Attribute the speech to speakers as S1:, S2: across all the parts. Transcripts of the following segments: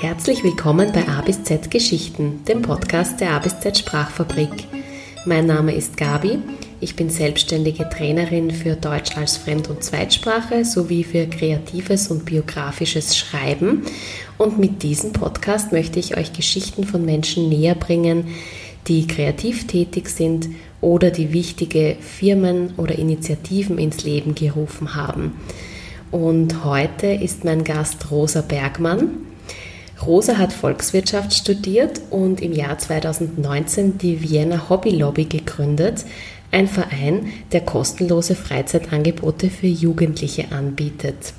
S1: Herzlich willkommen bei A bis Z Geschichten, dem Podcast der A bis Z Sprachfabrik. Mein Name ist Gabi. Ich bin selbstständige Trainerin für Deutsch als Fremd- und Zweitsprache sowie für kreatives und biografisches Schreiben. Und mit diesem Podcast möchte ich euch Geschichten von Menschen näher bringen, die kreativ tätig sind oder die wichtige Firmen oder Initiativen ins Leben gerufen haben. Und heute ist mein Gast Rosa Bergmann. Rosa hat Volkswirtschaft studiert und im Jahr 2019 die Vienna Hobby Lobby gegründet, ein Verein, der kostenlose Freizeitangebote für Jugendliche anbietet.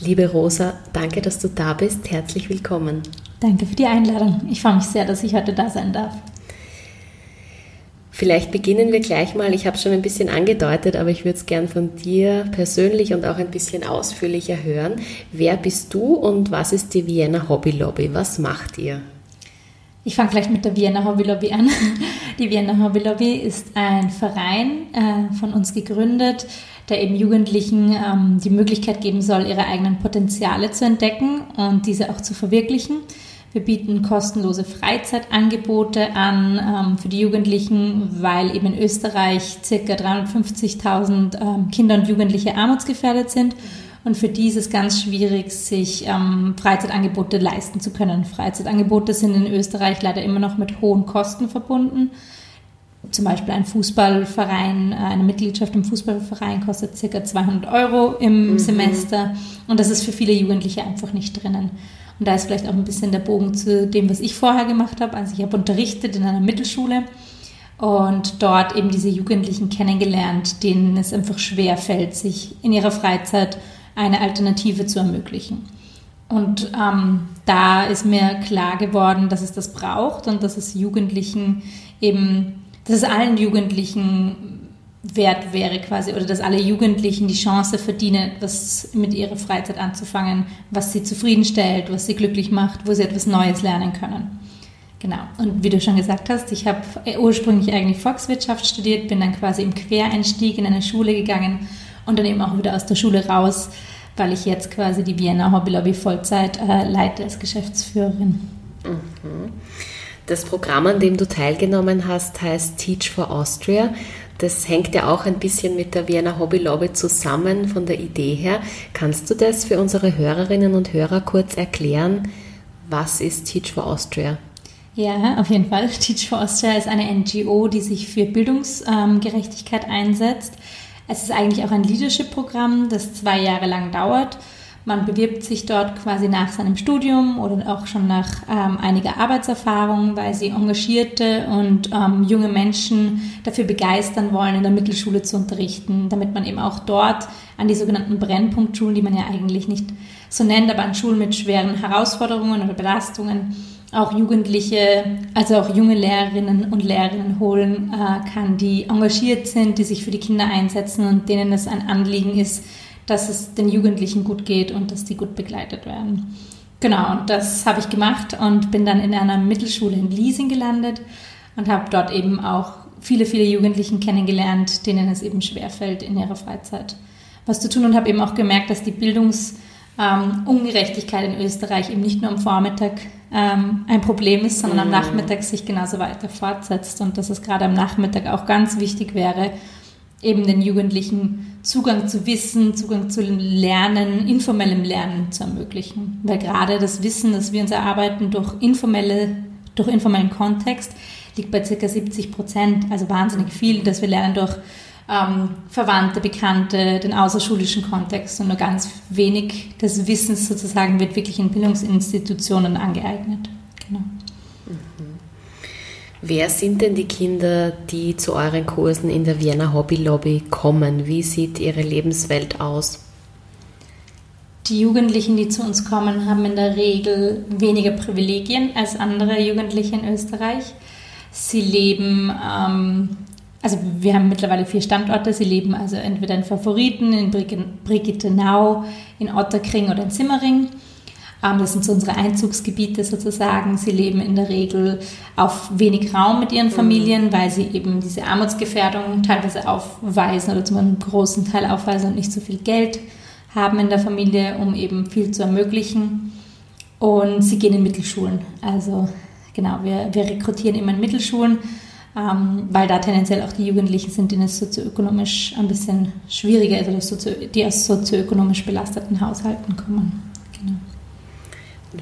S1: Liebe Rosa, danke, dass du da bist. Herzlich willkommen.
S2: Danke für die Einladung. Ich freue mich sehr, dass ich heute da sein darf.
S1: Vielleicht beginnen wir gleich mal. Ich habe es schon ein bisschen angedeutet, aber ich würde es gern von dir persönlich und auch ein bisschen ausführlicher hören. Wer bist du und was ist die Vienna Hobby Lobby? Was macht ihr?
S2: Ich fange vielleicht mit der Vienna Hobby Lobby an. Die Vienna Hobby Lobby ist ein Verein äh, von uns gegründet, der eben Jugendlichen ähm, die Möglichkeit geben soll, ihre eigenen Potenziale zu entdecken und diese auch zu verwirklichen. Wir bieten kostenlose Freizeitangebote an ähm, für die Jugendlichen, weil eben in Österreich ca. 350.000 ähm, Kinder und Jugendliche armutsgefährdet sind. Und für die ist es ganz schwierig, sich ähm, Freizeitangebote leisten zu können. Freizeitangebote sind in Österreich leider immer noch mit hohen Kosten verbunden. Zum Beispiel ein Fußballverein, äh, eine Mitgliedschaft im Fußballverein kostet ca. 200 Euro im mhm. Semester. Und das ist für viele Jugendliche einfach nicht drinnen. Und da ist vielleicht auch ein bisschen der Bogen zu dem, was ich vorher gemacht habe. Also ich habe unterrichtet in einer Mittelschule und dort eben diese Jugendlichen kennengelernt, denen es einfach schwer fällt, sich in ihrer Freizeit eine Alternative zu ermöglichen. Und ähm, da ist mir klar geworden, dass es das braucht und dass es Jugendlichen eben, dass es allen Jugendlichen wert wäre quasi oder dass alle Jugendlichen die Chance verdienen, etwas mit ihrer Freizeit anzufangen, was sie zufriedenstellt, was sie glücklich macht, wo sie etwas Neues lernen können. Genau. Und wie du schon gesagt hast, ich habe ursprünglich eigentlich Volkswirtschaft studiert, bin dann quasi im Quereinstieg in eine Schule gegangen und dann eben auch wieder aus der Schule raus, weil ich jetzt quasi die Vienna Hobby Lobby Vollzeit äh, leite als Geschäftsführerin.
S1: Mhm. Das Programm, an dem du teilgenommen hast, heißt Teach for Austria. Das hängt ja auch ein bisschen mit der Vienna Hobby Lobby zusammen von der Idee her. Kannst du das für unsere Hörerinnen und Hörer kurz erklären? Was ist Teach for Austria?
S2: Ja, auf jeden Fall. Teach for Austria ist eine NGO, die sich für Bildungsgerechtigkeit einsetzt. Es ist eigentlich auch ein Leadership-Programm, das zwei Jahre lang dauert man bewirbt sich dort quasi nach seinem Studium oder auch schon nach ähm, einiger Arbeitserfahrung, weil sie engagierte und ähm, junge Menschen dafür begeistern wollen, in der Mittelschule zu unterrichten, damit man eben auch dort an die sogenannten Brennpunktschulen, die man ja eigentlich nicht so nennt, aber an Schulen mit schweren Herausforderungen oder Belastungen, auch Jugendliche, also auch junge Lehrerinnen und Lehrerinnen holen äh, kann, die engagiert sind, die sich für die Kinder einsetzen und denen es ein Anliegen ist, dass es den Jugendlichen gut geht und dass die gut begleitet werden. Genau, und das habe ich gemacht und bin dann in einer Mittelschule in Liesing gelandet und habe dort eben auch viele, viele Jugendlichen kennengelernt, denen es eben schwerfällt, in ihrer Freizeit was zu tun und habe eben auch gemerkt, dass die Bildungsungerechtigkeit ähm, in Österreich eben nicht nur am Vormittag ähm, ein Problem ist, sondern am mhm. Nachmittag sich genauso weiter fortsetzt und dass es gerade am Nachmittag auch ganz wichtig wäre, eben den Jugendlichen Zugang zu Wissen, Zugang zu Lernen, informellem Lernen zu ermöglichen. Weil gerade das Wissen, das wir uns erarbeiten durch informelle, durch informellen Kontext, liegt bei ca. 70 Prozent, also wahnsinnig viel, dass wir lernen durch ähm, Verwandte, Bekannte, den außerschulischen Kontext und nur ganz wenig des Wissens sozusagen wird wirklich in Bildungsinstitutionen angeeignet. Genau.
S1: Wer sind denn die Kinder, die zu euren Kursen in der Vienna Hobby Lobby kommen? Wie sieht ihre Lebenswelt aus?
S2: Die Jugendlichen, die zu uns kommen, haben in der Regel weniger Privilegien als andere Jugendliche in Österreich. Sie leben, ähm, also wir haben mittlerweile vier Standorte. Sie leben also entweder in Favoriten, in Brigittenau, in Otterkring oder in Simmering. Ähm, das sind so unsere Einzugsgebiete sozusagen. Sie leben in der Regel auf wenig Raum mit ihren mhm. Familien, weil sie eben diese Armutsgefährdung teilweise aufweisen oder zum einem großen Teil aufweisen und nicht so viel Geld haben in der Familie, um eben viel zu ermöglichen. und sie gehen in Mittelschulen. Also genau, wir, wir rekrutieren immer in Mittelschulen, ähm, weil da tendenziell auch die Jugendlichen sind, denen es sozioökonomisch ein bisschen schwieriger ist oder die aus sozioökonomisch belasteten Haushalten kommen.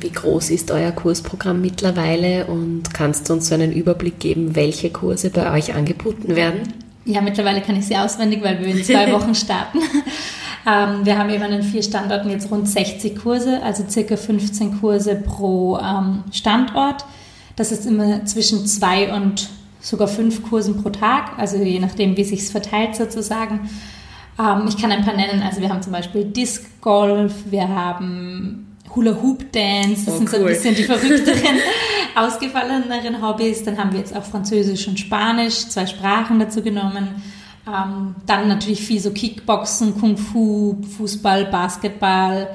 S1: Wie groß ist euer Kursprogramm mittlerweile und kannst du uns so einen Überblick geben, welche Kurse bei euch angeboten werden?
S2: Ja, mittlerweile kann ich sie auswendig, weil wir in zwei Wochen starten. ähm, wir haben eben an den vier Standorten jetzt rund 60 Kurse, also circa 15 Kurse pro ähm, Standort. Das ist immer zwischen zwei und sogar fünf Kursen pro Tag, also je nachdem, wie sich verteilt sozusagen. Ähm, ich kann ein paar nennen, also wir haben zum Beispiel Disc Golf, wir haben Hula Hoop Dance, das oh, sind so ein bisschen die verrückteren, ausgefalleneren Hobbys. Dann haben wir jetzt auch Französisch und Spanisch, zwei Sprachen dazu genommen. Ähm, dann natürlich viel so Kickboxen, Kung Fu, Fußball, Basketball,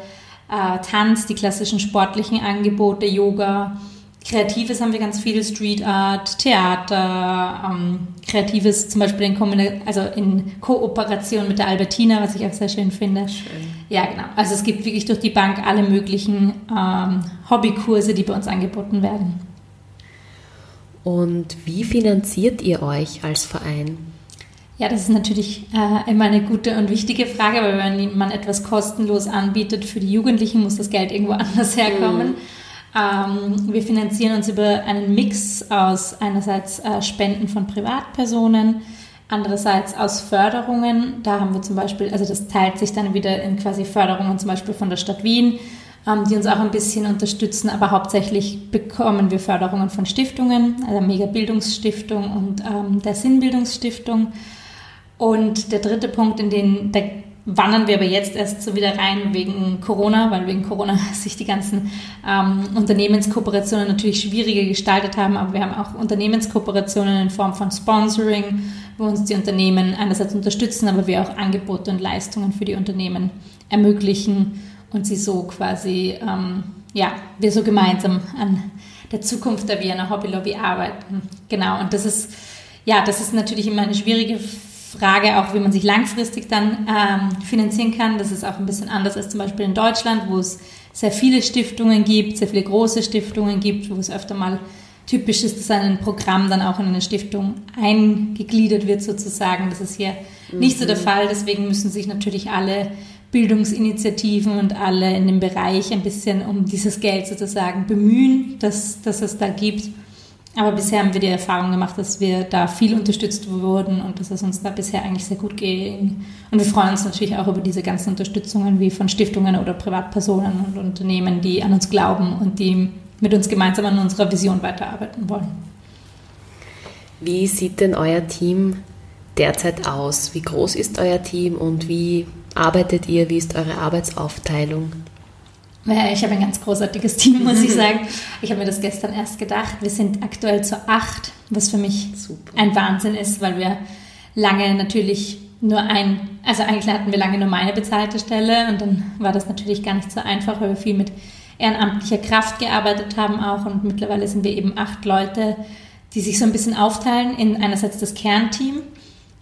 S2: äh, Tanz, die klassischen sportlichen Angebote, Yoga. Kreatives haben wir ganz viel, Street Art, Theater, ähm, Kreatives zum Beispiel in, also in Kooperation mit der Albertina, was ich auch sehr schön finde. Schön. Ja, genau. Also es gibt wirklich durch die Bank alle möglichen ähm, Hobbykurse, die bei uns angeboten werden.
S1: Und wie finanziert ihr euch als Verein?
S2: Ja, das ist natürlich äh, immer eine gute und wichtige Frage, weil wenn man etwas kostenlos anbietet für die Jugendlichen, muss das Geld irgendwo anders herkommen. Mhm. Ähm, wir finanzieren uns über einen Mix aus einerseits äh, Spenden von Privatpersonen, andererseits aus Förderungen. Da haben wir zum Beispiel, also das teilt sich dann wieder in quasi Förderungen zum Beispiel von der Stadt Wien, ähm, die uns auch ein bisschen unterstützen, aber hauptsächlich bekommen wir Förderungen von Stiftungen, also Mega Bildungsstiftung und ähm, der Sinnbildungsstiftung. Und der dritte Punkt, in den der wandern wir aber jetzt erst so wieder rein wegen Corona, weil wegen Corona sich die ganzen ähm, Unternehmenskooperationen natürlich schwieriger gestaltet haben. Aber wir haben auch Unternehmenskooperationen in Form von Sponsoring, wo uns die Unternehmen einerseits unterstützen, aber wir auch Angebote und Leistungen für die Unternehmen ermöglichen und sie so quasi, ähm, ja, wir so gemeinsam an der Zukunft der Wiener Hobby Lobby arbeiten. Genau, und das ist, ja, das ist natürlich immer eine schwierige Frage auch, wie man sich langfristig dann ähm, finanzieren kann. Das ist auch ein bisschen anders als zum Beispiel in Deutschland, wo es sehr viele Stiftungen gibt, sehr viele große Stiftungen gibt, wo es öfter mal typisch ist, dass ein Programm dann auch in eine Stiftung eingegliedert wird sozusagen. Das ist hier mhm. nicht so der mhm. Fall. Deswegen müssen sich natürlich alle Bildungsinitiativen und alle in dem Bereich ein bisschen um dieses Geld sozusagen bemühen, dass, dass es da gibt. Aber bisher haben wir die Erfahrung gemacht, dass wir da viel unterstützt wurden und dass es uns da bisher eigentlich sehr gut ging. Und wir freuen uns natürlich auch über diese ganzen Unterstützungen wie von Stiftungen oder Privatpersonen und Unternehmen, die an uns glauben und die mit uns gemeinsam an unserer Vision weiterarbeiten wollen.
S1: Wie sieht denn euer Team derzeit aus? Wie groß ist euer Team und wie arbeitet ihr? Wie ist eure Arbeitsaufteilung?
S2: Ich habe ein ganz großartiges Team, muss ich sagen. Ich habe mir das gestern erst gedacht. Wir sind aktuell zu acht, was für mich Super. ein Wahnsinn ist, weil wir lange natürlich nur ein, also eigentlich hatten wir lange nur meine bezahlte Stelle und dann war das natürlich gar nicht so einfach, weil wir viel mit ehrenamtlicher Kraft gearbeitet haben auch und mittlerweile sind wir eben acht Leute, die sich so ein bisschen aufteilen in einerseits das Kernteam.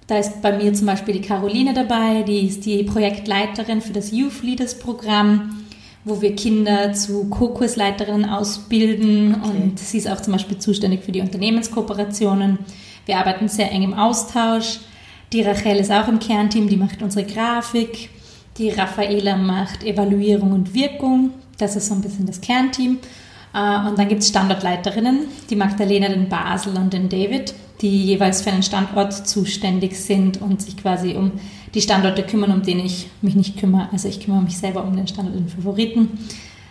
S2: Da ist bei mir zum Beispiel die Caroline dabei, die ist die Projektleiterin für das Youth Leaders Programm wo wir Kinder zu Co-Kursleiterinnen ausbilden okay. und sie ist auch zum Beispiel zuständig für die Unternehmenskooperationen. Wir arbeiten sehr eng im Austausch. Die Rachel ist auch im Kernteam, die macht unsere Grafik. Die Raffaela macht Evaluierung und Wirkung. Das ist so ein bisschen das Kernteam. Äh, und dann gibt es Standortleiterinnen, die Magdalena, den Basel und den David, die jeweils für einen Standort zuständig sind und sich quasi um die Standorte kümmern, um den ich mich nicht kümmere. Also ich kümmere mich selber um den Standort den Favoriten,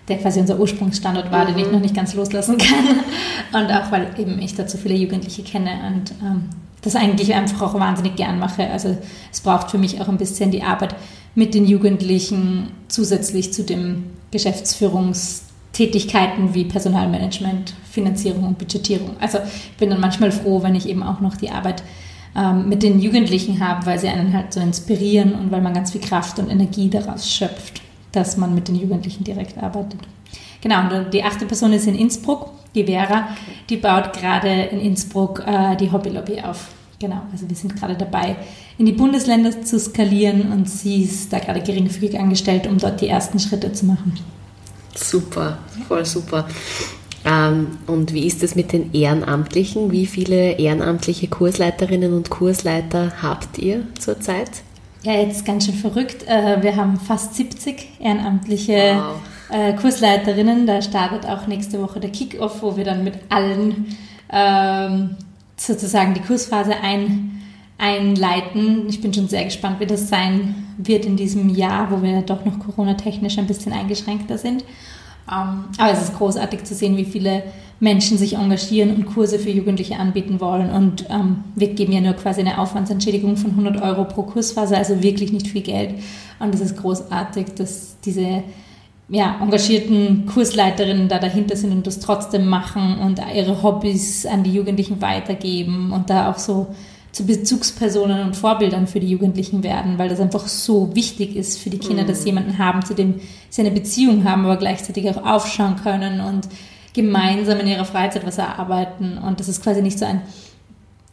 S2: der quasi unser Ursprungsstandort war, mhm. den ich noch nicht ganz loslassen kann. Und auch weil eben ich dazu viele Jugendliche kenne und ähm, das eigentlich einfach auch wahnsinnig gern mache. Also es braucht für mich auch ein bisschen die Arbeit mit den Jugendlichen zusätzlich zu den Geschäftsführungstätigkeiten wie Personalmanagement, Finanzierung und Budgetierung. Also ich bin dann manchmal froh, wenn ich eben auch noch die Arbeit ähm, mit den Jugendlichen haben, weil sie einen halt so inspirieren und weil man ganz viel Kraft und Energie daraus schöpft, dass man mit den Jugendlichen direkt arbeitet. Genau, und die achte Person ist in Innsbruck, die Vera, die baut gerade in Innsbruck äh, die Hobby Lobby auf. Genau, also wir sind gerade dabei, in die Bundesländer zu skalieren und sie ist da gerade geringfügig angestellt, um dort die ersten Schritte zu machen.
S1: Super, voll super. Ähm, und wie ist es mit den Ehrenamtlichen? Wie viele ehrenamtliche Kursleiterinnen und Kursleiter habt ihr zurzeit?
S2: Ja, jetzt ganz schön verrückt. Äh, wir haben fast 70 ehrenamtliche wow. Äh, Kursleiterinnen. Da startet auch nächste Woche der Kick-Off, wo wir dann mit allen ähm, sozusagen die Kursphase ein, einleiten. Ich bin schon sehr gespannt, wie das sein wird in diesem Jahr, wo wir doch noch Corona-technisch ein bisschen eingeschränkter sind. Ähm, aber es ist großartig zu sehen, wie viele Menschen sich engagieren und Kurse für Jugendliche anbieten wollen. Und ähm, wir geben ja nur quasi eine Aufwandsentschädigung von 100 Euro pro Kursphase, also wirklich nicht viel Geld. Und es ist großartig, dass diese ja, engagierten Kursleiterinnen da dahinter sind und das trotzdem machen und ihre Hobbys an die Jugendlichen weitergeben und da auch so zu Bezugspersonen und Vorbildern für die Jugendlichen werden, weil das einfach so wichtig ist für die Kinder, mhm. dass sie jemanden haben, zu dem sie eine Beziehung haben, aber gleichzeitig auch aufschauen können und gemeinsam in ihrer Freizeit was erarbeiten. Und das ist quasi nicht so ein,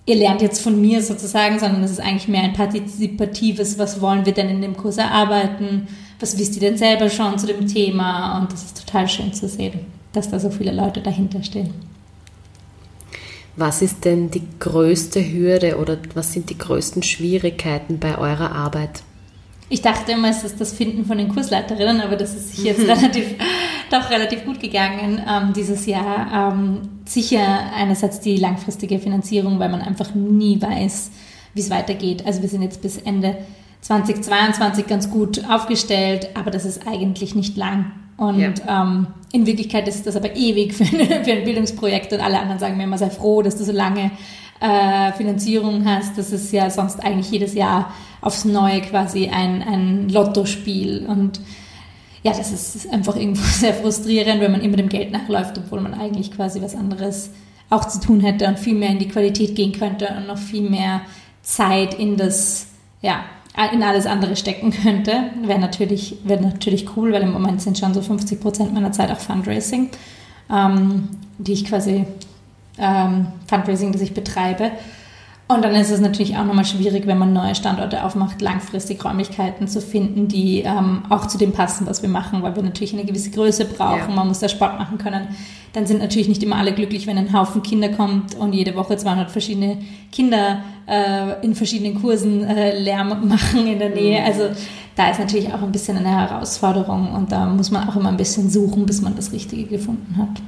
S2: ihr lernt jetzt von mir sozusagen, sondern es ist eigentlich mehr ein partizipatives, was wollen wir denn in dem Kurs erarbeiten, was wisst ihr denn selber schon zu dem Thema? Und das ist total schön zu sehen, dass da so viele Leute dahinter stehen.
S1: Was ist denn die größte Hürde oder was sind die größten Schwierigkeiten bei eurer Arbeit?
S2: Ich dachte immer, es ist das Finden von den Kursleiterinnen, aber das ist sich jetzt relativ, doch relativ gut gegangen ähm, dieses Jahr. Ähm, sicher einerseits die langfristige Finanzierung, weil man einfach nie weiß, wie es weitergeht. Also wir sind jetzt bis Ende 2022 ganz gut aufgestellt, aber das ist eigentlich nicht lang. Und ja. ähm, in Wirklichkeit ist das aber ewig für, eine, für, ein Bildungsprojekt und alle anderen sagen mir immer, sei froh, dass du so lange äh, Finanzierung hast. Das ist ja sonst eigentlich jedes Jahr aufs Neue quasi ein, ein Lottospiel. Und ja, das ist einfach irgendwo sehr frustrierend, wenn man immer dem Geld nachläuft, obwohl man eigentlich quasi was anderes auch zu tun hätte und viel mehr in die Qualität gehen könnte und noch viel mehr Zeit in das, ja, in alles andere stecken könnte. Wäre natürlich, wäre natürlich cool, weil im Moment sind schon so 50 Prozent meiner Zeit auch Fundraising, ähm, die ich quasi, ähm, Fundraising, das ich betreibe. Und dann ist es natürlich auch nochmal schwierig, wenn man neue Standorte aufmacht, langfristig Räumlichkeiten zu finden, die ähm, auch zu dem passen, was wir machen, weil wir natürlich eine gewisse Größe brauchen. Ja. Man muss da Sport machen können. Dann sind natürlich nicht immer alle glücklich, wenn ein Haufen Kinder kommt und jede Woche 200 verschiedene Kinder äh, in verschiedenen Kursen äh, Lärm machen in der Nähe. Mhm. Also da ist natürlich auch ein bisschen eine Herausforderung und da muss man auch immer ein bisschen suchen, bis man das Richtige gefunden hat.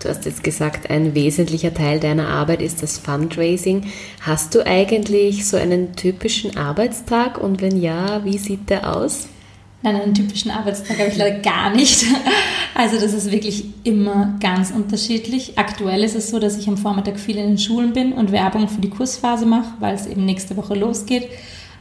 S1: Du hast jetzt gesagt, ein wesentlicher Teil deiner Arbeit ist das Fundraising. Hast du eigentlich so einen typischen Arbeitstag und wenn ja, wie sieht der aus?
S2: Nein, einen typischen Arbeitstag habe ich leider gar nicht. Also das ist wirklich immer ganz unterschiedlich. Aktuell ist es so, dass ich am Vormittag viel in den Schulen bin und Werbung für die Kursphase mache, weil es eben nächste Woche losgeht.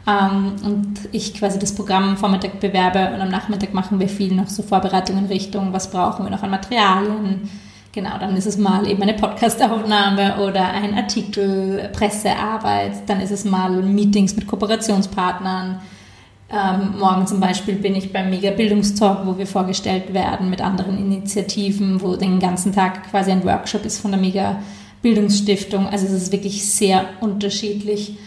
S2: Ähm, und ich quasi das Programm am Vormittag bewerbe und am Nachmittag machen wir viel noch so Vorbereitungen in Richtung, was brauchen wir noch an Materialien, Genau, dann ist es mal eben eine Podcastaufnahme oder ein Artikel, Pressearbeit, dann ist es mal Meetings mit Kooperationspartnern. Ähm, morgen zum Beispiel bin ich beim Mega Bildungstalk, wo wir vorgestellt werden mit anderen Initiativen, wo den ganzen Tag quasi ein Workshop ist von der Mega Bildungsstiftung. Also es ist wirklich sehr unterschiedlich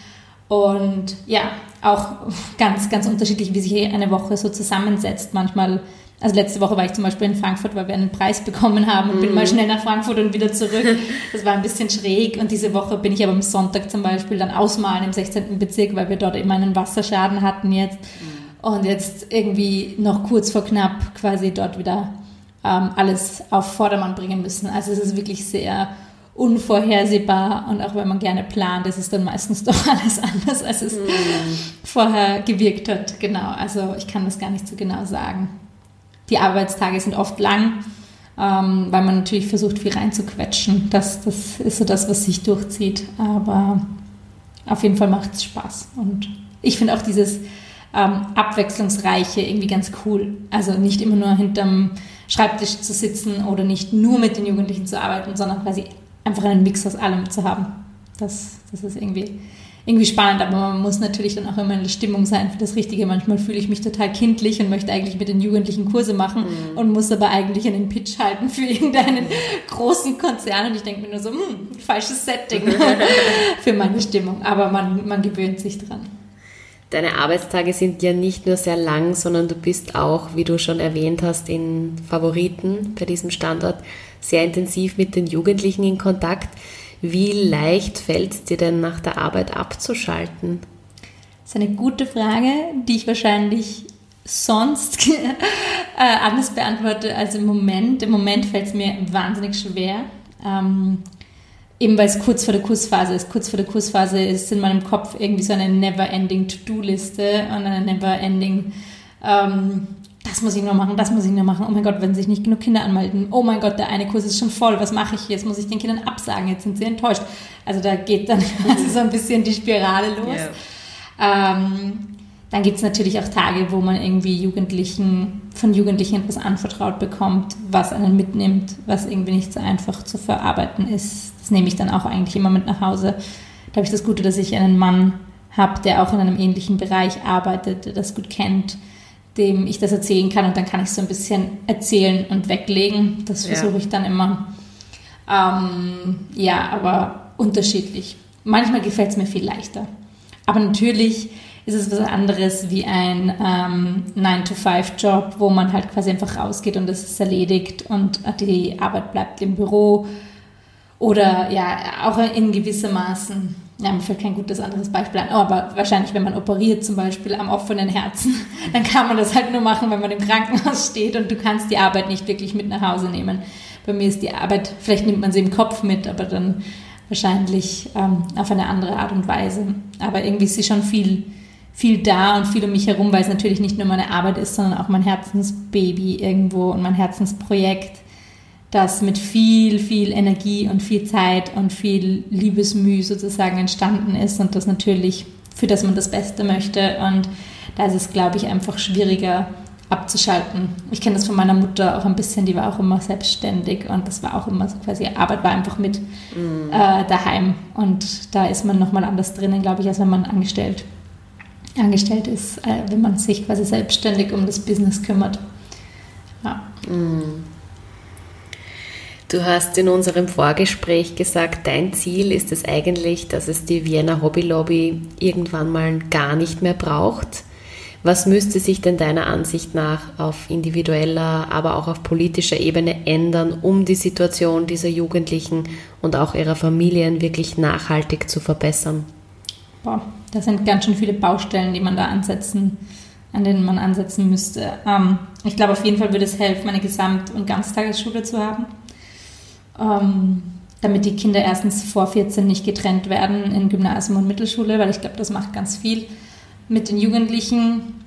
S2: und ja, auch ganz, ganz unterschiedlich, wie sich eine Woche so zusammensetzt. Manchmal also letzte Woche war ich zum Beispiel in Frankfurt, weil wir einen Preis bekommen haben und mhm. bin mal schnell nach Frankfurt und wieder zurück. Das war ein bisschen schräg. Und diese Woche bin ich aber am Sonntag zum Beispiel dann ausmalen im 16. Bezirk, weil wir dort eben einen Wasserschaden hatten jetzt. Mhm. Und jetzt irgendwie noch kurz vor knapp quasi dort wieder ähm, alles auf Vordermann bringen müssen. Also es ist wirklich sehr unvorhersehbar und auch wenn man gerne plant, ist es dann meistens doch alles anders, als es mhm. vorher gewirkt hat. Genau, also ich kann das gar nicht so genau sagen. Die Arbeitstage sind oft lang, ähm, weil man natürlich versucht, viel reinzuquetschen. Das, das ist so das, was sich durchzieht. Aber auf jeden Fall macht es Spaß. Und ich finde auch dieses ähm, Abwechslungsreiche irgendwie ganz cool. Also nicht immer nur hinterm Schreibtisch zu sitzen oder nicht nur mit den Jugendlichen zu arbeiten, sondern quasi einfach einen Mix aus allem zu haben. Das, das ist irgendwie irgendwie spannend, aber man muss natürlich dann auch immer in der Stimmung sein für das Richtige. Manchmal fühle ich mich total kindlich und möchte eigentlich mit den Jugendlichen Kurse machen mhm. und muss aber eigentlich einen Pitch halten für irgendeinen großen Konzern und ich denke mir nur so, hm, falsches Setting für meine Stimmung, aber man, man gewöhnt sich dran.
S1: Deine Arbeitstage sind ja nicht nur sehr lang, sondern du bist auch, wie du schon erwähnt hast, in Favoriten bei diesem Standort sehr intensiv mit den Jugendlichen in Kontakt. Wie leicht fällt es dir denn nach der Arbeit abzuschalten?
S2: Das ist eine gute Frage, die ich wahrscheinlich sonst äh, anders beantworte als im Moment. Im Moment fällt es mir wahnsinnig schwer. Ähm, eben weil es kurz vor der Kursphase ist. Kurz vor der Kursphase ist in meinem Kopf irgendwie so eine never-ending To-Do-Liste und eine never-ending, ähm, das muss ich noch machen, das muss ich noch machen. Oh mein Gott, wenn sich nicht genug Kinder anmelden. Oh mein Gott, der eine Kurs ist schon voll. Was mache ich jetzt? Muss ich den Kindern absagen? Jetzt sind sie enttäuscht. Also da geht dann so ein bisschen die Spirale los. Yeah. Ähm, dann gibt es natürlich auch Tage, wo man irgendwie Jugendlichen, von Jugendlichen etwas anvertraut bekommt, was einen mitnimmt, was irgendwie nicht so einfach zu verarbeiten ist. Das nehme ich dann auch eigentlich immer mit nach Hause. Da habe ich das Gute, dass ich einen Mann habe, der auch in einem ähnlichen Bereich arbeitet, der das gut kennt, dem ich das erzählen kann und dann kann ich so ein bisschen erzählen und weglegen. Das versuche ich dann immer. Ähm, ja, aber unterschiedlich. Manchmal gefällt es mir viel leichter. Aber natürlich ist es was anderes wie ein ähm, 9-to-5-Job, wo man halt quasi einfach rausgeht und das ist erledigt und die Arbeit bleibt im Büro. Oder ja, auch in gewissem Maßen, ja, mir fällt kein gutes anderes Beispiel an, aber wahrscheinlich, wenn man operiert zum Beispiel am offenen Herzen, dann kann man das halt nur machen, wenn man im Krankenhaus steht und du kannst die Arbeit nicht wirklich mit nach Hause nehmen. Bei mir ist die Arbeit, vielleicht nimmt man sie im Kopf mit, aber dann wahrscheinlich ähm, auf eine andere Art und Weise. Aber irgendwie ist sie schon viel viel da und viel um mich herum, weil es natürlich nicht nur meine Arbeit ist, sondern auch mein Herzensbaby irgendwo und mein Herzensprojekt, das mit viel, viel Energie und viel Zeit und viel Liebesmüh sozusagen entstanden ist und das natürlich, für das man das Beste möchte. Und da ist es, glaube ich, einfach schwieriger abzuschalten. Ich kenne das von meiner Mutter auch ein bisschen, die war auch immer selbstständig und das war auch immer so quasi, Arbeit war einfach mit mm. äh, daheim und da ist man nochmal anders drinnen, glaube ich, als wenn man angestellt angestellt ist, äh, wenn man sich quasi selbstständig um das Business kümmert. Ja. Mm.
S1: Du hast in unserem Vorgespräch gesagt, dein Ziel ist es eigentlich, dass es die Vienna Hobby Lobby irgendwann mal gar nicht mehr braucht. Was müsste sich denn deiner Ansicht nach auf individueller, aber auch auf politischer Ebene ändern, um die Situation dieser Jugendlichen und auch ihrer Familien wirklich nachhaltig zu verbessern?
S2: Boah, das sind ganz schön viele Baustellen, die man da ansetzen, an denen man ansetzen müsste. Ähm, ich glaube, auf jeden Fall würde es helfen, eine Gesamt- und Ganztagesschule zu haben, ähm, damit die Kinder erstens vor 14 nicht getrennt werden in Gymnasium und Mittelschule, weil ich glaube, das macht ganz viel mit den Jugendlichen.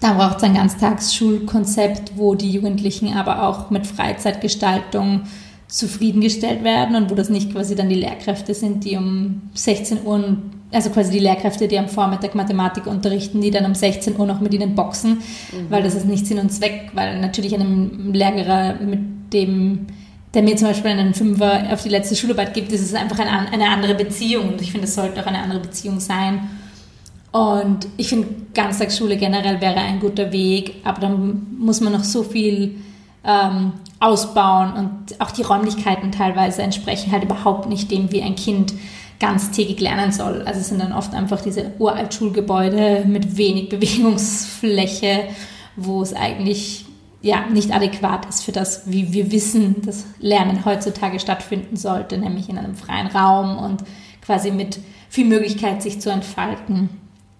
S2: Da braucht es ein Ganztagsschulkonzept, wo die Jugendlichen aber auch mit Freizeitgestaltung zufriedengestellt werden und wo das nicht quasi dann die Lehrkräfte sind, die um 16 Uhr, also quasi die Lehrkräfte, die am Vormittag Mathematik unterrichten, die dann um 16 Uhr noch mit ihnen boxen, mhm. weil das ist nicht Sinn und Zweck, weil natürlich einem Lehrer mit dem der mir zum Beispiel einen Fünfer auf die letzte Schularbeit gibt, ist es einfach eine, eine andere Beziehung. Und ich finde, es sollte auch eine andere Beziehung sein. Und ich finde, Ganztagsschule generell wäre ein guter Weg, aber dann muss man noch so viel ähm, ausbauen und auch die Räumlichkeiten teilweise entsprechen halt überhaupt nicht dem, wie ein Kind ganztägig lernen soll. Also es sind dann oft einfach diese Uralt-Schulgebäude mit wenig Bewegungsfläche, wo es eigentlich ja nicht adäquat ist für das, wie wir wissen, dass Lernen heutzutage stattfinden sollte, nämlich in einem freien Raum und quasi mit viel Möglichkeit, sich zu entfalten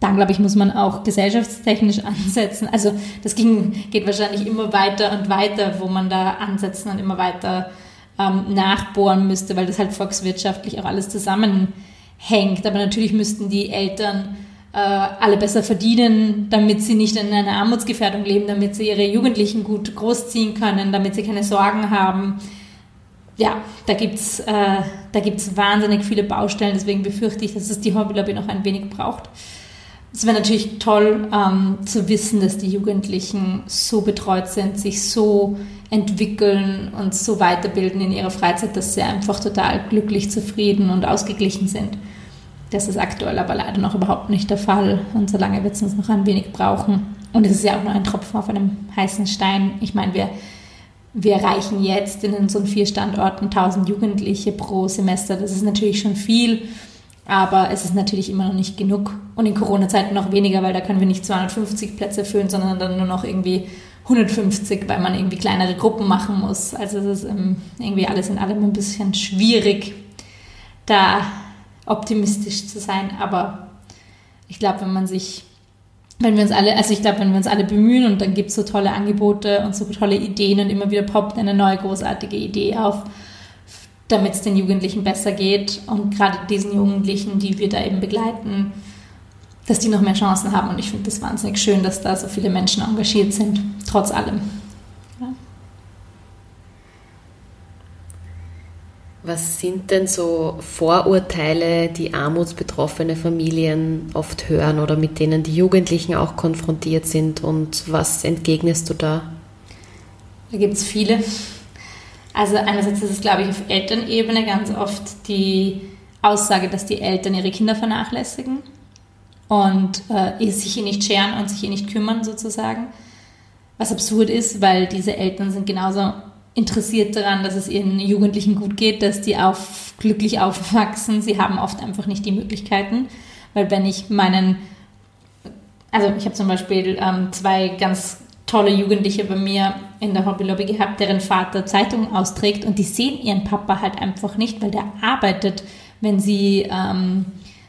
S2: dann, glaube ich, muss man auch gesellschaftstechnisch ansetzen. Also das ging, geht wahrscheinlich immer weiter und weiter, wo man da ansetzen und immer weiter ähm, nachbohren müsste, weil das halt volkswirtschaftlich auch alles zusammenhängt. Aber natürlich müssten die Eltern äh, alle besser verdienen, damit sie nicht in einer Armutsgefährdung leben, damit sie ihre Jugendlichen gut großziehen können, damit sie keine Sorgen haben. Ja, da gibt es äh, wahnsinnig viele Baustellen, deswegen befürchte ich, dass es die Hobbylobby noch ein wenig braucht. Es wäre natürlich toll ähm, zu wissen, dass die Jugendlichen so betreut sind, sich so entwickeln und so weiterbilden in ihrer Freizeit, dass sie einfach total glücklich, zufrieden und ausgeglichen sind. Das ist aktuell aber leider noch überhaupt nicht der Fall und so lange wird es uns noch ein wenig brauchen. Und es ist ja auch nur ein Tropfen auf einem heißen Stein. Ich meine, wir, wir erreichen jetzt in unseren vier Standorten 1000 Jugendliche pro Semester. Das ist natürlich schon viel. Aber es ist natürlich immer noch nicht genug und in Corona-Zeiten noch weniger, weil da können wir nicht 250 Plätze füllen, sondern dann nur noch irgendwie 150, weil man irgendwie kleinere Gruppen machen muss. Also es ist ähm, irgendwie alles in allem ein bisschen schwierig, da optimistisch zu sein. Aber ich glaube, wenn man sich, wenn wir uns alle, also ich glaube, wenn wir uns alle bemühen und dann gibt es so tolle Angebote und so tolle Ideen und immer wieder poppt eine neue großartige Idee auf, damit es den Jugendlichen besser geht und gerade diesen Jugendlichen, die wir da eben begleiten, dass die noch mehr Chancen haben. Und ich finde das wahnsinnig schön, dass da so viele Menschen engagiert sind, trotz allem. Ja.
S1: Was sind denn so Vorurteile, die armutsbetroffene Familien oft hören oder mit denen die Jugendlichen auch konfrontiert sind und was entgegnest du da?
S2: Da gibt es viele. Also einerseits ist es, glaube ich, auf Elternebene ganz oft die Aussage, dass die Eltern ihre Kinder vernachlässigen und äh, sich hier nicht scheren und sich hier nicht kümmern sozusagen. Was absurd ist, weil diese Eltern sind genauso interessiert daran, dass es ihren Jugendlichen gut geht, dass die auf, glücklich aufwachsen. Sie haben oft einfach nicht die Möglichkeiten, weil wenn ich meinen, also ich habe zum Beispiel ähm, zwei ganz tolle Jugendliche bei mir in der Hobbylobby gehabt, deren Vater Zeitungen austrägt und die sehen ihren Papa halt einfach nicht, weil der arbeitet, wenn sie ähm,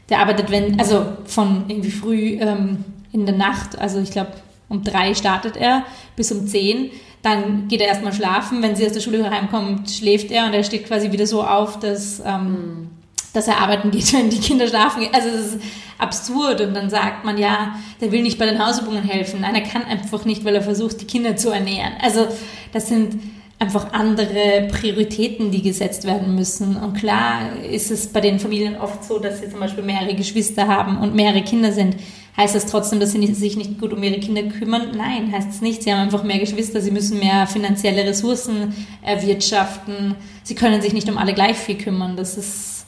S2: der arbeitet, wenn, also von irgendwie früh ähm, in der Nacht, also ich glaube um drei startet er bis um zehn. Dann geht er erstmal schlafen. Wenn sie aus der Schule heimkommt, schläft er und er steht quasi wieder so auf, dass, ähm, mhm. dass er arbeiten geht, wenn die Kinder schlafen. Also es ist absurd. Und dann sagt man, ja, der will nicht bei den Hausübungen helfen. Nein, er kann einfach nicht, weil er versucht, die Kinder zu ernähren. Also das sind einfach andere Prioritäten, die gesetzt werden müssen. Und klar ist es bei den Familien oft so, dass sie zum Beispiel mehrere Geschwister haben und mehrere Kinder sind. Heißt das trotzdem, dass sie sich nicht gut um ihre Kinder kümmern? Nein, heißt es nicht. Sie haben einfach mehr Geschwister, sie müssen mehr finanzielle Ressourcen erwirtschaften. Sie können sich nicht um alle gleich viel kümmern. Das ist,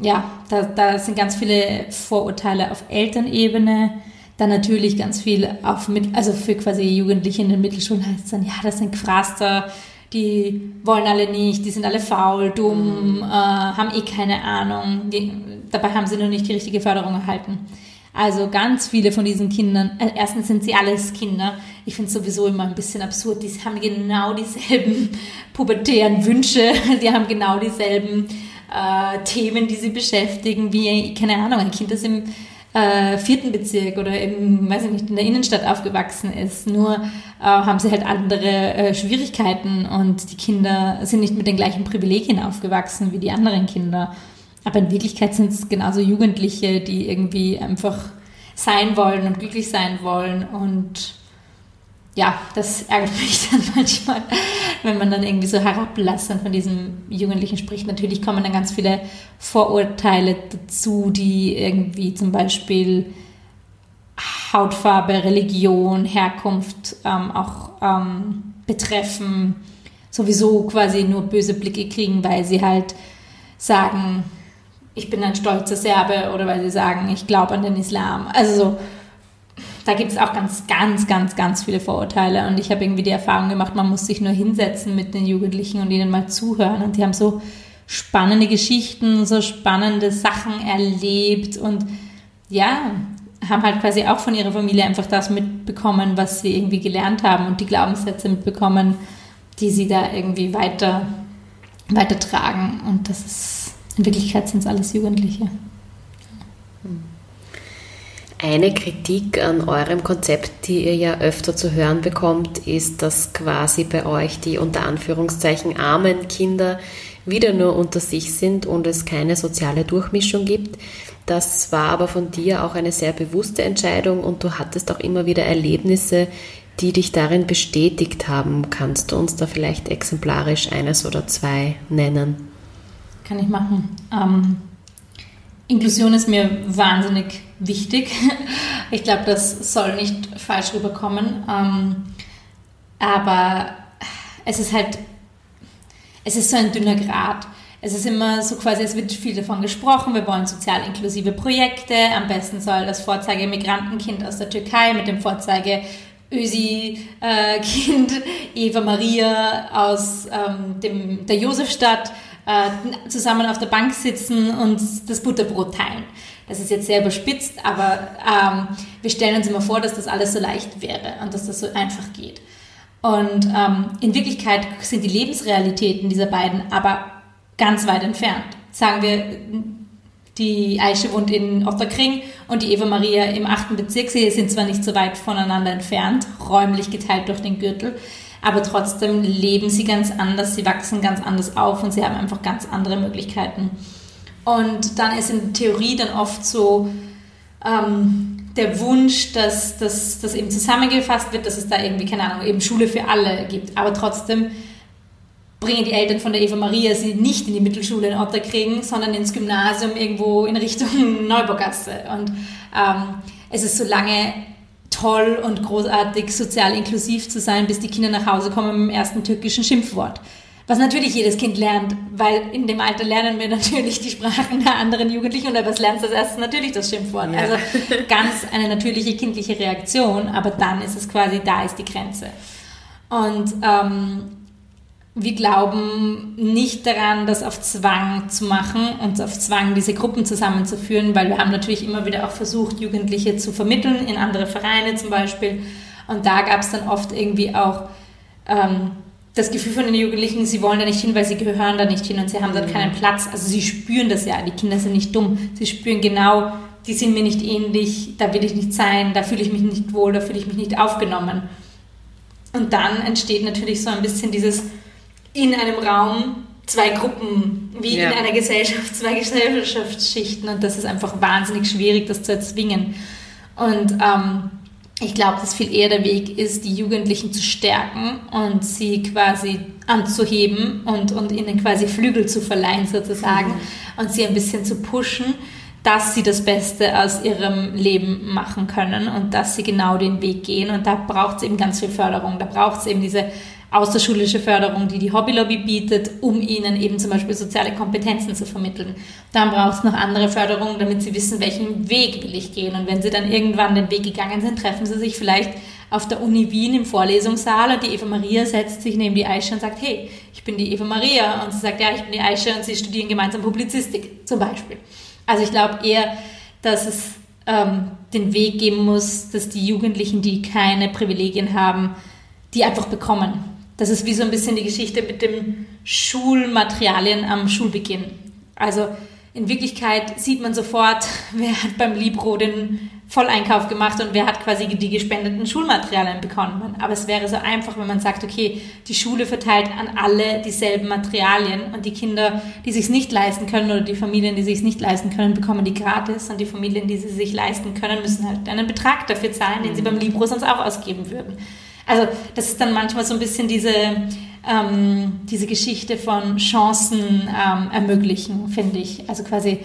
S2: ja, da, da sind ganz viele Vorurteile auf Elternebene. Dann natürlich ganz viel auf, also für quasi Jugendliche in den Mittelschulen heißt es dann, ja, das sind Gefraster, die wollen alle nicht, die sind alle faul, dumm, mhm. äh, haben eh keine Ahnung. Die, dabei haben sie nur nicht die richtige Förderung erhalten. Also ganz viele von diesen Kindern, äh, erstens sind sie alles Kinder. Ich finde es sowieso immer ein bisschen absurd. Die haben genau dieselben pubertären Wünsche, die haben genau dieselben äh, Themen, die sie beschäftigen, wie, keine Ahnung, ein Kind, das im äh, vierten Bezirk oder im, weiß ich nicht, in der Innenstadt aufgewachsen ist. Nur äh, haben sie halt andere äh, Schwierigkeiten und die Kinder sind nicht mit den gleichen Privilegien aufgewachsen wie die anderen Kinder. Aber in Wirklichkeit sind es genauso Jugendliche, die irgendwie einfach sein wollen und glücklich sein wollen und ja, das ärgert mich dann manchmal, wenn man dann irgendwie so herablassend von diesem Jugendlichen spricht. Natürlich kommen dann ganz viele Vorurteile dazu, die irgendwie zum Beispiel Hautfarbe, Religion, Herkunft ähm, auch ähm, betreffen, sowieso quasi nur böse Blicke kriegen, weil sie halt sagen, ich bin ein stolzer Serbe oder weil sie sagen, ich glaube an den Islam. Also so da gibt es auch ganz, ganz, ganz, ganz viele Vorurteile. Und ich habe irgendwie die Erfahrung gemacht, man muss sich nur hinsetzen mit den Jugendlichen und ihnen mal zuhören. Und die haben so spannende Geschichten, so spannende Sachen erlebt und ja, haben halt quasi auch von ihrer Familie einfach das mitbekommen, was sie irgendwie gelernt haben und die Glaubenssätze mitbekommen, die sie da irgendwie weiter, weitertragen. Und das ist, in Wirklichkeit sind es alles Jugendliche.
S1: Eine Kritik an eurem Konzept, die ihr ja öfter zu hören bekommt, ist, dass quasi bei euch die unter Anführungszeichen armen Kinder wieder nur unter sich sind und es keine soziale Durchmischung gibt. Das war aber von dir auch eine sehr bewusste Entscheidung und du hattest auch immer wieder Erlebnisse, die dich darin bestätigt haben. Kannst du uns da vielleicht exemplarisch eines oder zwei nennen?
S2: Kann ich machen. Ähm, Inklusion ist mir wahnsinnig wichtig. Ich glaube, das soll nicht falsch rüberkommen. Ähm, aber es ist halt, es ist so ein dünner Grad. Es ist immer so quasi, es wird viel davon gesprochen, wir wollen sozial inklusive Projekte. Am besten soll das Vorzeige-Migrantenkind aus der Türkei mit dem Vorzeige Ösi-Kind Eva Maria aus ähm, dem, der Josefstadt äh, zusammen auf der Bank sitzen und das Butterbrot teilen. Das ist jetzt sehr überspitzt, aber ähm, wir stellen uns immer vor, dass das alles so leicht wäre und dass das so einfach geht. Und ähm, in Wirklichkeit sind die Lebensrealitäten dieser beiden aber ganz weit entfernt. Sagen wir, die Aische wohnt in Otterkring und die Eva Maria im 8. Bezirk. Sie sind zwar nicht so weit voneinander entfernt, räumlich geteilt durch den Gürtel, aber trotzdem leben sie ganz anders, sie wachsen ganz anders auf und sie haben einfach ganz andere Möglichkeiten. Und dann ist in Theorie dann oft so ähm, der Wunsch, dass das eben zusammengefasst wird, dass es da irgendwie, keine Ahnung, eben Schule für alle gibt. Aber trotzdem bringen die Eltern von der Eva Maria sie nicht in die Mittelschule in Otterkring, sondern ins Gymnasium irgendwo in Richtung Neubaugasse. Und ähm, es ist so lange toll und großartig sozial inklusiv zu sein, bis die Kinder nach Hause kommen mit dem ersten türkischen Schimpfwort. Was natürlich jedes Kind lernt, weil in dem Alter lernen wir natürlich die Sprachen der anderen Jugendlichen und was lernst du als erstes natürlich das Schimpfwort. Ja. Also ganz eine natürliche kindliche Reaktion, aber dann ist es quasi, da ist die Grenze. Und ähm, wir glauben nicht daran, das auf Zwang zu machen und auf Zwang diese Gruppen zusammenzuführen, weil wir haben natürlich immer wieder auch versucht, Jugendliche zu vermitteln in andere Vereine zum Beispiel. Und da gab es dann oft irgendwie auch ähm, das Gefühl von den Jugendlichen, sie wollen da nicht hin, weil sie gehören da nicht hin und sie haben dort mhm. keinen Platz. Also sie spüren das ja, die Kinder sind nicht dumm. Sie spüren genau, die sind mir nicht ähnlich, da will ich nicht sein, da fühle ich mich nicht wohl, da fühle ich mich nicht aufgenommen. Und dann entsteht natürlich so ein bisschen dieses in einem Raum zwei Gruppen, wie ja. in einer Gesellschaft, zwei Gesellschaftsschichten. Und das ist einfach wahnsinnig schwierig, das zu erzwingen. Und ähm, ich glaube, dass viel eher der Weg ist, die Jugendlichen zu stärken und sie quasi anzuheben und, und ihnen quasi Flügel zu verleihen sozusagen mhm. und sie ein bisschen zu pushen, dass sie das Beste aus ihrem Leben machen können und dass sie genau den Weg gehen. Und da braucht es eben ganz viel Förderung. Da braucht es eben diese außerschulische Förderung, die die Hobbylobby bietet, um ihnen eben zum Beispiel soziale Kompetenzen zu vermitteln. Dann braucht es noch andere Förderungen, damit sie wissen, welchen Weg will ich gehen. Und wenn sie dann irgendwann den Weg gegangen sind, treffen sie sich vielleicht auf der Uni Wien im Vorlesungssaal und die Eva Maria setzt sich neben die Aisha und sagt, hey, ich bin die Eva Maria. Und sie sagt, ja, ich bin die Aisha und sie studieren gemeinsam Publizistik zum Beispiel. Also ich glaube eher, dass es ähm, den Weg geben muss, dass die Jugendlichen, die keine Privilegien haben, die einfach bekommen. Das ist wie so ein bisschen die Geschichte mit dem Schulmaterialien am Schulbeginn. Also in Wirklichkeit sieht man sofort, wer hat beim Libro den Volleinkauf gemacht und wer hat quasi die gespendeten Schulmaterialien bekommen. Aber es wäre so einfach, wenn man sagt, okay, die Schule verteilt an alle dieselben Materialien und die Kinder, die sich nicht leisten können oder die Familien, die sich nicht leisten können, bekommen die gratis und die Familien, die sie sich leisten können, müssen halt einen Betrag dafür zahlen, den sie beim Libro sonst auch ausgeben würden. Also das ist dann manchmal so ein bisschen diese, ähm, diese Geschichte von Chancen ähm, ermöglichen, finde ich. Also quasi,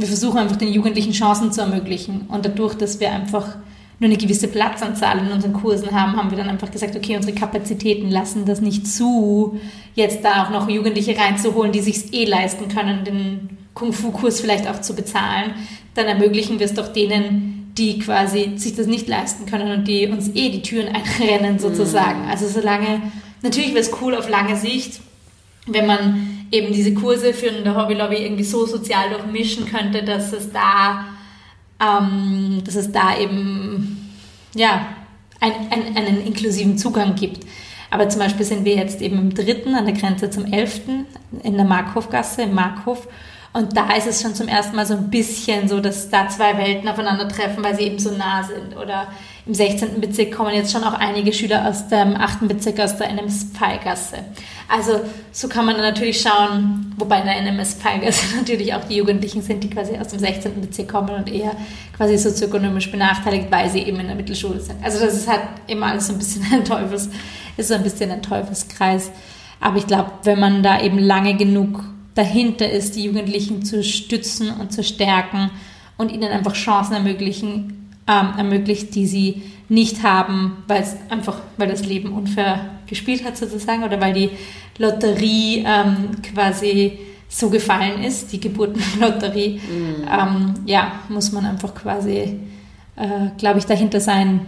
S2: wir versuchen einfach den Jugendlichen Chancen zu ermöglichen. Und dadurch, dass wir einfach nur eine gewisse Platzanzahl in unseren Kursen haben, haben wir dann einfach gesagt, okay, unsere Kapazitäten lassen das nicht zu, jetzt da auch noch Jugendliche reinzuholen, die sich eh leisten können, den Kung-Fu-Kurs vielleicht auch zu bezahlen. Dann ermöglichen wir es doch denen, die quasi sich das nicht leisten können und die uns eh die Türen einrennen sozusagen. Mhm. Also solange, natürlich wäre es cool auf lange Sicht, wenn man eben diese Kurse für eine Hobbylobby irgendwie so sozial durchmischen könnte, dass es da, ähm, dass es da eben, ja, ein, ein, einen inklusiven Zugang gibt. Aber zum Beispiel sind wir jetzt eben im dritten an der Grenze zum elften in der Markhofgasse, im Markhof. Und da ist es schon zum ersten Mal so ein bisschen so, dass da zwei Welten aufeinandertreffen, weil sie eben so nah sind. Oder im 16. Bezirk kommen jetzt schon auch einige Schüler aus dem 8. Bezirk, aus der NMS-Pfeilgasse. Also so kann man dann natürlich schauen, wobei in der NMS-Pfeilgasse natürlich auch die Jugendlichen sind, die quasi aus dem 16. Bezirk kommen und eher quasi sozioökonomisch benachteiligt, weil sie eben in der Mittelschule sind. Also das ist halt immer alles so ein bisschen ein Teufels, ist so ein bisschen ein Teufelskreis. Aber ich glaube, wenn man da eben lange genug dahinter ist, die Jugendlichen zu stützen und zu stärken und ihnen einfach Chancen ermöglichen, ähm, ermöglicht, die sie nicht haben, weil es einfach, weil das Leben unfair gespielt hat sozusagen oder weil die Lotterie ähm, quasi so gefallen ist, die Geburtenlotterie, mhm. ähm, ja, muss man einfach quasi, äh, glaube ich, dahinter sein,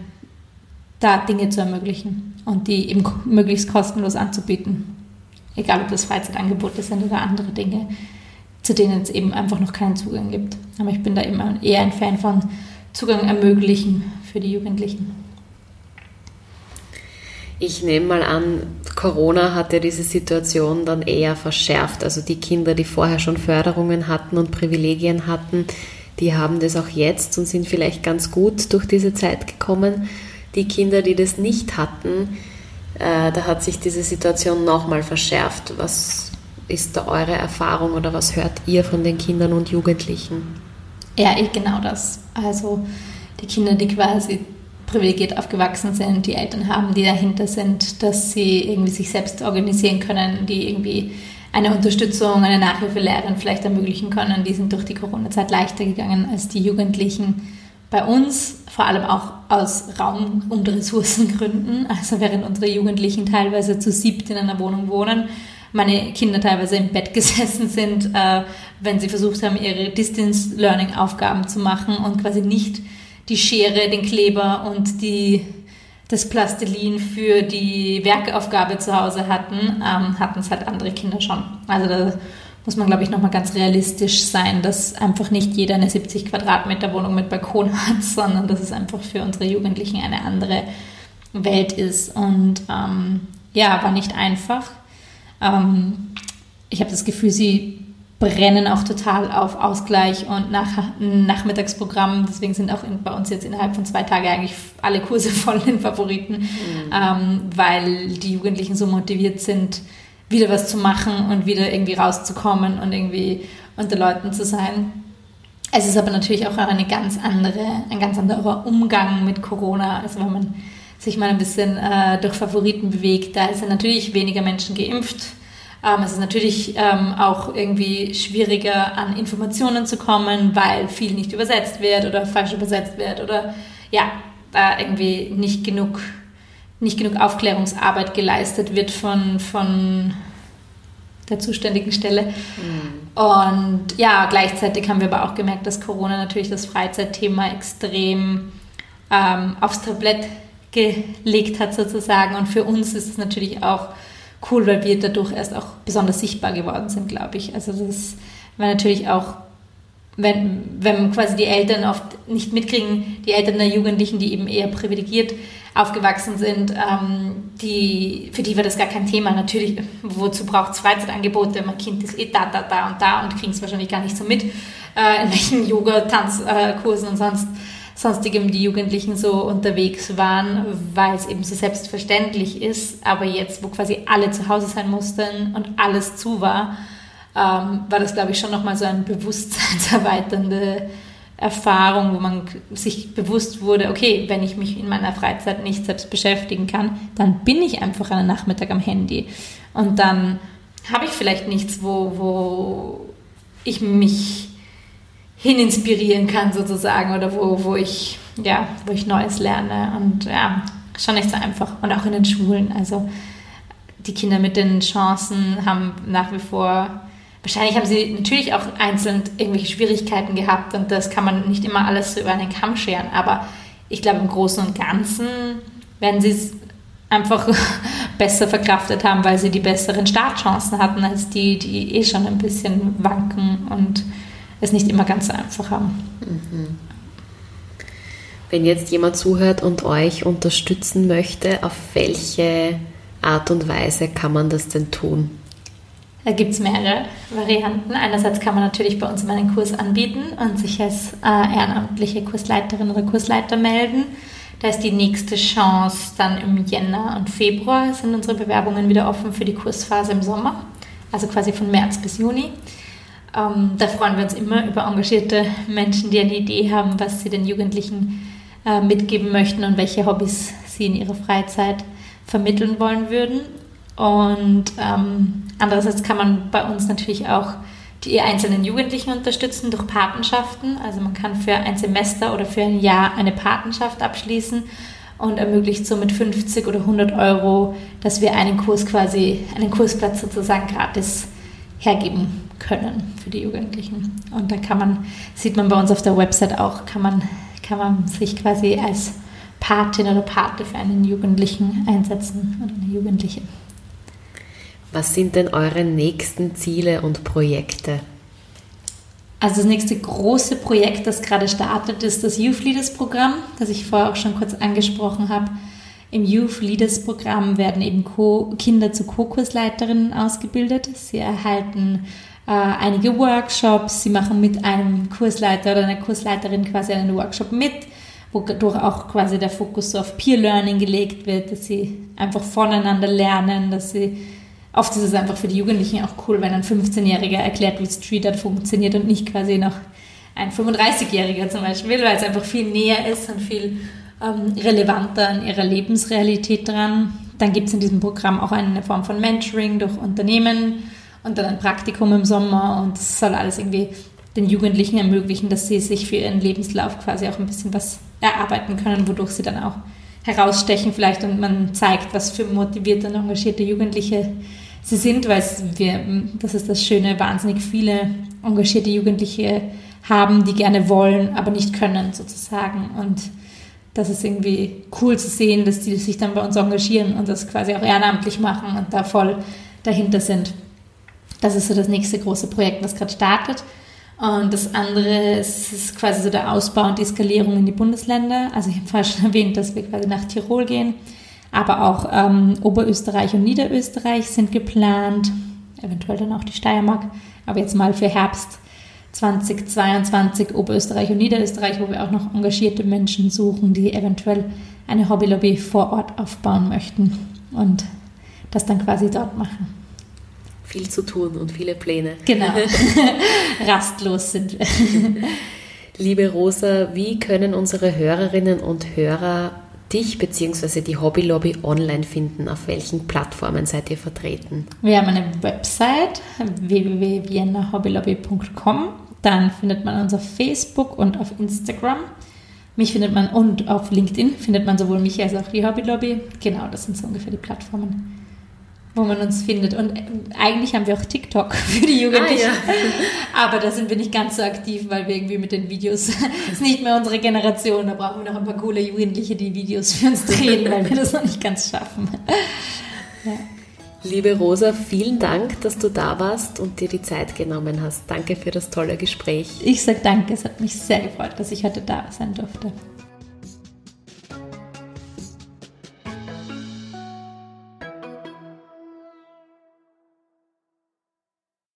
S2: da Dinge zu ermöglichen und die eben möglichst kostenlos anzubieten. Egal ob das Freizeitangebote sind oder andere Dinge, zu denen es eben einfach noch keinen Zugang gibt. Aber ich bin da immer eher ein Fan von Zugang ermöglichen für die Jugendlichen.
S1: Ich nehme mal an, Corona hat ja diese Situation dann eher verschärft. Also die Kinder, die vorher schon Förderungen hatten und Privilegien hatten, die haben das auch jetzt und sind vielleicht ganz gut durch diese Zeit gekommen. Die Kinder, die das nicht hatten, äh, da hat sich diese Situation nochmal verschärft. Was ist da eure Erfahrung oder was hört ihr von den Kindern und Jugendlichen?
S2: Ja, genau das. Also die Kinder, die quasi privilegiert aufgewachsen sind, die Eltern haben, die dahinter sind, dass sie irgendwie sich selbst organisieren können, die irgendwie eine Unterstützung, eine Nachhilfelehrerin vielleicht ermöglichen können. Die sind durch die Corona-Zeit leichter gegangen als die Jugendlichen bei uns, vor allem auch aus Raum- und Ressourcengründen. Also während unsere Jugendlichen teilweise zu siebt in einer Wohnung wohnen, meine Kinder teilweise im Bett gesessen sind, äh, wenn sie versucht haben, ihre Distance-Learning-Aufgaben zu machen und quasi nicht die Schere, den Kleber und die, das Plastilin für die Werkaufgabe zu Hause hatten, ähm, hatten es halt andere Kinder schon. Also da muss man, glaube ich, nochmal ganz realistisch sein, dass einfach nicht jeder eine 70 Quadratmeter Wohnung mit Balkon hat, sondern dass es einfach für unsere Jugendlichen eine andere Welt ist. Und ähm, ja, war nicht einfach. Ähm, ich habe das Gefühl, sie brennen auch total auf Ausgleich und nach, Nachmittagsprogramm. Deswegen sind auch in, bei uns jetzt innerhalb von zwei Tagen eigentlich alle Kurse voll in Favoriten, mhm. ähm, weil die Jugendlichen so motiviert sind, wieder was zu machen und wieder irgendwie rauszukommen und irgendwie unter Leuten zu sein. Es ist aber natürlich auch eine ganz andere, ein ganz anderer Umgang mit Corona. Also wenn man sich mal ein bisschen äh, durch Favoriten bewegt, da sind natürlich weniger Menschen geimpft ähm, es ist natürlich ähm, auch irgendwie schwieriger, an Informationen zu kommen, weil viel nicht übersetzt wird oder falsch übersetzt wird oder ja, da irgendwie nicht genug, nicht genug Aufklärungsarbeit geleistet wird von, von der zuständigen Stelle. Mhm. Und ja, gleichzeitig haben wir aber auch gemerkt, dass Corona natürlich das Freizeitthema extrem ähm, aufs Tablett gelegt hat sozusagen. Und für uns ist es natürlich auch cool, weil wir dadurch erst auch besonders sichtbar geworden sind, glaube ich. Also das war natürlich auch, wenn, wenn quasi die Eltern oft nicht mitkriegen, die Eltern der Jugendlichen, die eben eher privilegiert aufgewachsen sind, ähm, die, für die war das gar kein Thema. Natürlich, wozu braucht es Freizeitangebote? Mein Kind ist eh da, da, da und da und kriegen es wahrscheinlich gar nicht so mit, äh, in welchen Yoga-Tanzkursen und sonst sonstigem die Jugendlichen so unterwegs waren, weil es eben so selbstverständlich ist. Aber jetzt, wo quasi alle zu Hause sein mussten und alles zu war, ähm, war das, glaube ich, schon nochmal so eine bewusstseinserweiternde Erfahrung, wo man sich bewusst wurde, okay, wenn ich mich in meiner Freizeit nicht selbst beschäftigen kann, dann bin ich einfach einen Nachmittag am Handy. Und dann habe ich vielleicht nichts, wo, wo ich mich hin inspirieren kann sozusagen oder wo, wo ich ja, wo ich Neues lerne. Und ja, schon nicht so einfach. Und auch in den Schulen, also die Kinder mit den Chancen haben nach wie vor wahrscheinlich haben sie natürlich auch einzeln irgendwelche Schwierigkeiten gehabt und das kann man nicht immer alles so über einen Kamm scheren, aber ich glaube im Großen und Ganzen werden sie es einfach besser verkraftet haben, weil sie die besseren Startchancen hatten als die, die eh schon ein bisschen wanken und es nicht immer ganz so einfach haben. Mhm.
S1: Wenn jetzt jemand zuhört und euch unterstützen möchte, auf welche Art und Weise kann man das denn tun?
S2: Da gibt es mehrere Varianten. Einerseits kann man natürlich bei uns einen Kurs anbieten und sich als äh, ehrenamtliche Kursleiterin oder Kursleiter melden. Da ist die nächste Chance dann im Jänner und Februar sind unsere Bewerbungen wieder offen für die Kursphase im Sommer, also quasi von März bis Juni. Ähm, da freuen wir uns immer über engagierte Menschen, die eine Idee haben, was sie den Jugendlichen äh, mitgeben möchten und welche Hobbys sie in ihrer Freizeit vermitteln wollen würden. Und ähm, andererseits kann man bei uns natürlich auch die einzelnen Jugendlichen unterstützen durch Patenschaften. Also man kann für ein Semester oder für ein Jahr eine Patenschaft abschließen und ermöglicht somit 50 oder 100 Euro, dass wir einen Kurs quasi, einen Kursplatz sozusagen gratis hergeben können für die Jugendlichen. Und da kann man, sieht man bei uns auf der Website auch, kann man, kann man sich quasi als Patin oder Pate für einen Jugendlichen einsetzen oder eine Jugendliche.
S1: Was sind denn eure nächsten Ziele und Projekte?
S2: Also das nächste große Projekt, das gerade startet, ist das Youth Leaders Programm, das ich vorher auch schon kurz angesprochen habe. Im Youth Leaders Programm werden eben Co Kinder zu Co-Kursleiterinnen ausgebildet. Sie erhalten äh, einige Workshops, sie machen mit einem Kursleiter oder einer Kursleiterin quasi einen Workshop mit, wodurch auch quasi der Fokus auf Peer Learning gelegt wird, dass sie einfach voneinander lernen, dass sie oft ist es einfach für die Jugendlichen auch cool, wenn ein 15-Jähriger erklärt, wie Street Art funktioniert und nicht quasi noch ein 35-Jähriger zum Beispiel, weil es einfach viel näher ist und viel ähm, relevanter an ihrer Lebensrealität dran. Dann gibt es in diesem Programm auch eine Form von Mentoring durch Unternehmen und dann ein Praktikum im Sommer und das soll alles irgendwie den Jugendlichen ermöglichen, dass sie sich für ihren Lebenslauf quasi auch ein bisschen was erarbeiten können, wodurch sie dann auch herausstechen vielleicht und man zeigt, was für motivierte und engagierte Jugendliche sie sind, weil wir, das ist das Schöne, wahnsinnig viele engagierte Jugendliche haben, die gerne wollen, aber nicht können sozusagen und das ist irgendwie cool zu sehen, dass die sich dann bei uns engagieren und das quasi auch ehrenamtlich machen und da voll dahinter sind. Das ist so das nächste große Projekt, was gerade startet. Und das andere ist, quasi so der Ausbau und die Skalierung in die Bundesländer. Also ich habe vorher schon erwähnt, dass wir quasi nach Tirol gehen, aber auch ähm, Oberösterreich und Niederösterreich sind geplant, eventuell dann auch die Steiermark, aber jetzt mal für Herbst 2022 Oberösterreich und Niederösterreich, wo wir auch noch engagierte Menschen suchen, die eventuell eine Hobbylobby vor Ort aufbauen möchten und das dann quasi dort machen.
S1: Viel zu tun und viele Pläne.
S2: Genau. Rastlos sind wir.
S1: Liebe Rosa, wie können unsere Hörerinnen und Hörer dich bzw. die Hobbylobby online finden? Auf welchen Plattformen seid ihr vertreten?
S2: Wir haben eine Website www.viennahobbylobby.com. Dann findet man uns auf Facebook und auf Instagram. Mich findet man und auf LinkedIn findet man sowohl mich als auch die Hobbylobby. Genau, das sind so ungefähr die Plattformen wo man uns findet. Und eigentlich haben wir auch TikTok für die Jugendlichen. Ah, ja. Aber da sind wir nicht ganz so aktiv, weil wir irgendwie mit den Videos, das ist nicht mehr unsere Generation, da brauchen wir noch ein paar coole Jugendliche, die Videos für uns drehen, weil wir das noch nicht ganz schaffen.
S1: Ja. Liebe Rosa, vielen Dank, dass du da warst und dir die Zeit genommen hast. Danke für das tolle Gespräch.
S2: Ich sage danke, es hat mich sehr gefreut, dass ich heute da sein durfte.